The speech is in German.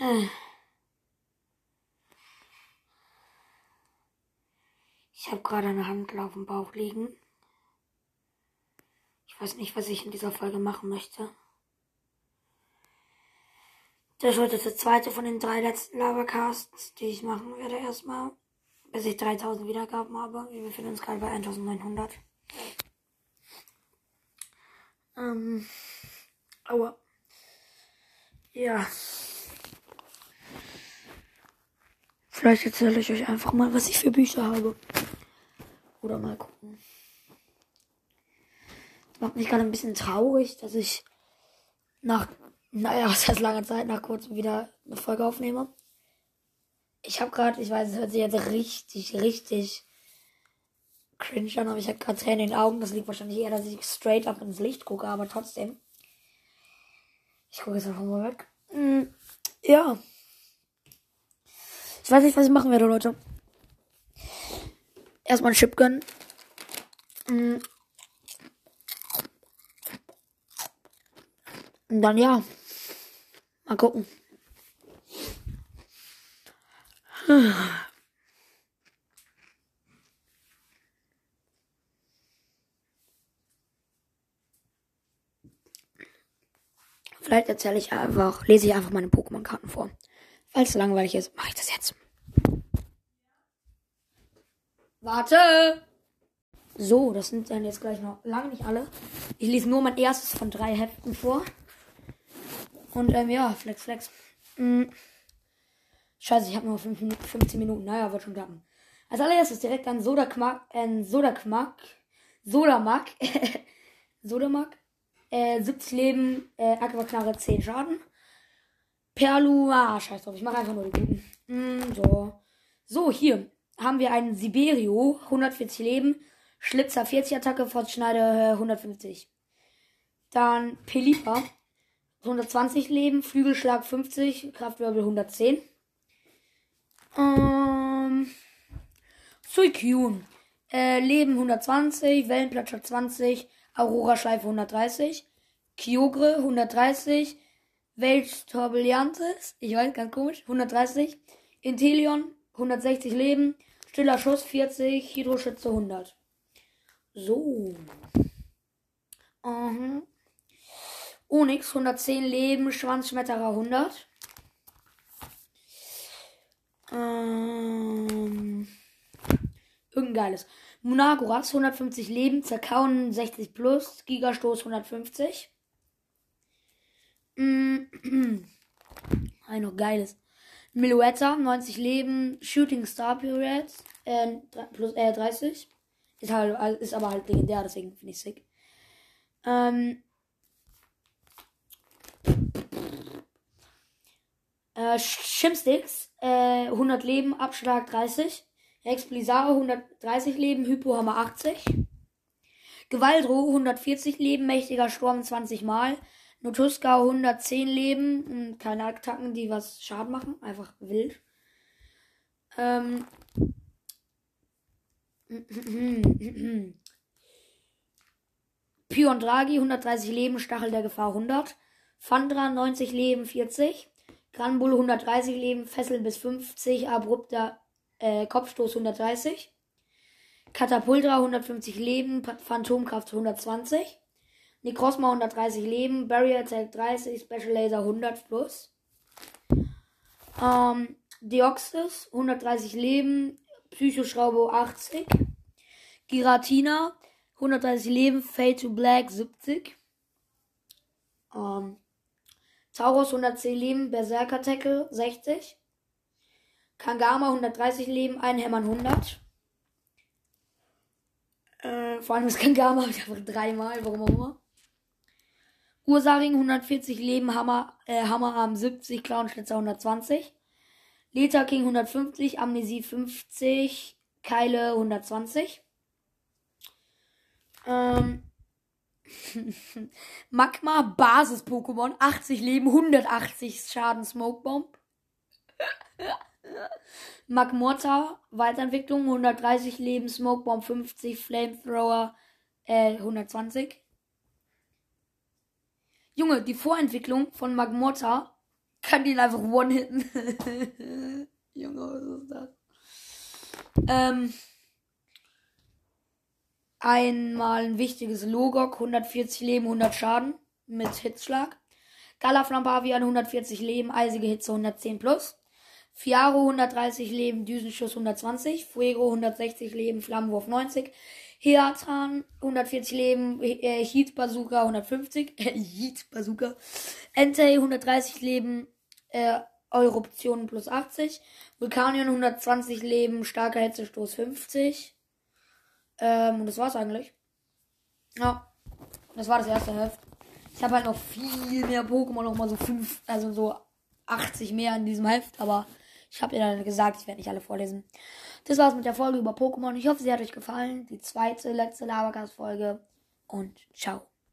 Ich habe gerade eine Handel auf dem Bauch liegen. Ich weiß nicht, was ich in dieser Folge machen möchte. Das wird jetzt der zweite von den drei letzten Lavacasts, die ich machen werde erstmal. Bis ich 3000 Wiedergaben habe. Wir befinden uns gerade bei 1900. Ähm, aua. Ja. Vielleicht erzähle ich euch einfach mal, was ich für Bücher habe. Oder mal gucken. Das macht mich gerade ein bisschen traurig, dass ich nach, naja, was heißt langer Zeit, nach kurzem wieder eine Folge aufnehme. Ich habe gerade, ich weiß, es hört sich jetzt richtig, richtig cringe an, aber ich habe gerade Tränen in den Augen. Das liegt wahrscheinlich eher, dass ich straight up ins Licht gucke, aber trotzdem. Ich gucke jetzt einfach mal weg. Mm, ja. Ich weiß nicht, was ich machen werde, Leute. Erstmal einen Chip gönnen. Mm. Und dann ja. Mal gucken. Vielleicht erzähle ich einfach, lese ich einfach meine Pokémon-Karten vor. Falls es langweilig ist, mache ich das jetzt. Warte! So, das sind dann jetzt gleich noch lange nicht alle. Ich lese nur mein erstes von drei Heften vor. Und ähm, ja, Flex, Flex. Hm. Scheiße, ich habe nur 5 Minuten, 15 Minuten. Naja, wird schon klappen. Als allererstes direkt ein Sodakmack, ein Sodakmack, Sodamack, Sodamack, äh, 70 Leben, äh, Aquaknarre 10 Schaden. Perlu, ah, scheiß drauf, ich mache einfach nur die guten. Mm, so. So, hier haben wir einen Siberio, 140 Leben, Schlitzer 40 Attacke, Fortschneider äh, 150. Dann Pelipa, 120 Leben, Flügelschlag 50, Kraftwirbel 110. Ähm, Suikyun, äh, Leben 120, Wellenplatscher 20, Aurora Schleife 130, Kyogre 130, Welt Turbuliantes, ich weiß, ganz komisch, 130, Inteleon 160 Leben, Stiller Schuss 40, Hydroschütze 100. So. Mhm. Onyx 110 Leben, Schwanzschmetterer 100. Ähm, irgendein geiles. Munagoras 150 Leben, Zerkauen 60 plus, Gigastoß 150. Mm, ein noch geiles. Miluetta 90 Leben, Shooting Star Period äh, plus äh, 30. Ist, halt, ist aber halt legendär, deswegen finde ich sick. Ähm, äh, Shimsticks, äh, 100 Leben, Abschlag 30. Rex Blizzare 130 Leben, Hypohammer 80. Gewaldro 140 Leben, mächtiger Sturm 20 Mal. Notuska 110 Leben, keine Attacken, die was Schaden machen, einfach wild. Ähm. Pion Draghi 130 Leben, Stachel der Gefahr 100. Fandra 90 Leben 40. Granbull 130 Leben, Fessel bis 50, abrupter äh, Kopfstoß 130. Katapultra 150 Leben, Phantomkraft 120. Necrosma 130 Leben, Barrier Attack 30, Special Laser 100 plus. Ähm, Deoxys 130 Leben, Psychoschraube 80. Giratina 130 Leben, Fade to Black 70. Ähm, Taurus 110 Leben, Berserker Tackle 60. Kangama 130 Leben, Einhämmern 100. Äh, vor allem das Kangama habe einfach dreimal, warum auch immer. Ursaring 140 Leben, Hammer, äh, Hammerarm 70, Clownschnitzer 120. Leta King 150, Amnesie 50, Keile 120. Ähm, Magma Basis Pokémon 80 Leben, 180 Schaden Smokebomb. Magmorta Weiterentwicklung 130 Leben, Smokebomb 50, Flamethrower äh, 120. Junge, die Vorentwicklung von Magmorta kann ihn einfach one-hitten. Junge, was ist das? Ähm, einmal ein wichtiges Logok, 140 Leben, 100 Schaden mit Hitzschlag. Galaflampavian 140 Leben, eisige Hitze 110 plus. Fiaro 130 Leben, Düsenschuss 120. Fuego 160 Leben, Flammenwurf 90. Heatan 140 Leben, äh, Heat Bazooka 150. Heat Bazooka. Entei 130 Leben, äh, Eruption plus 80. Vulkanion 120 Leben, starker Hitzestoß 50. Ähm, und das war's eigentlich. Ja. Das war das erste Heft. Ich habe halt noch viel mehr Pokémon, noch mal so fünf, also so 80 mehr in diesem Heft, aber ich habe ihr dann gesagt, ich werde nicht alle vorlesen. Das war's mit der Folge über Pokémon. Ich hoffe, sie hat euch gefallen. Die zweite, letzte Labercast-Folge. Und ciao.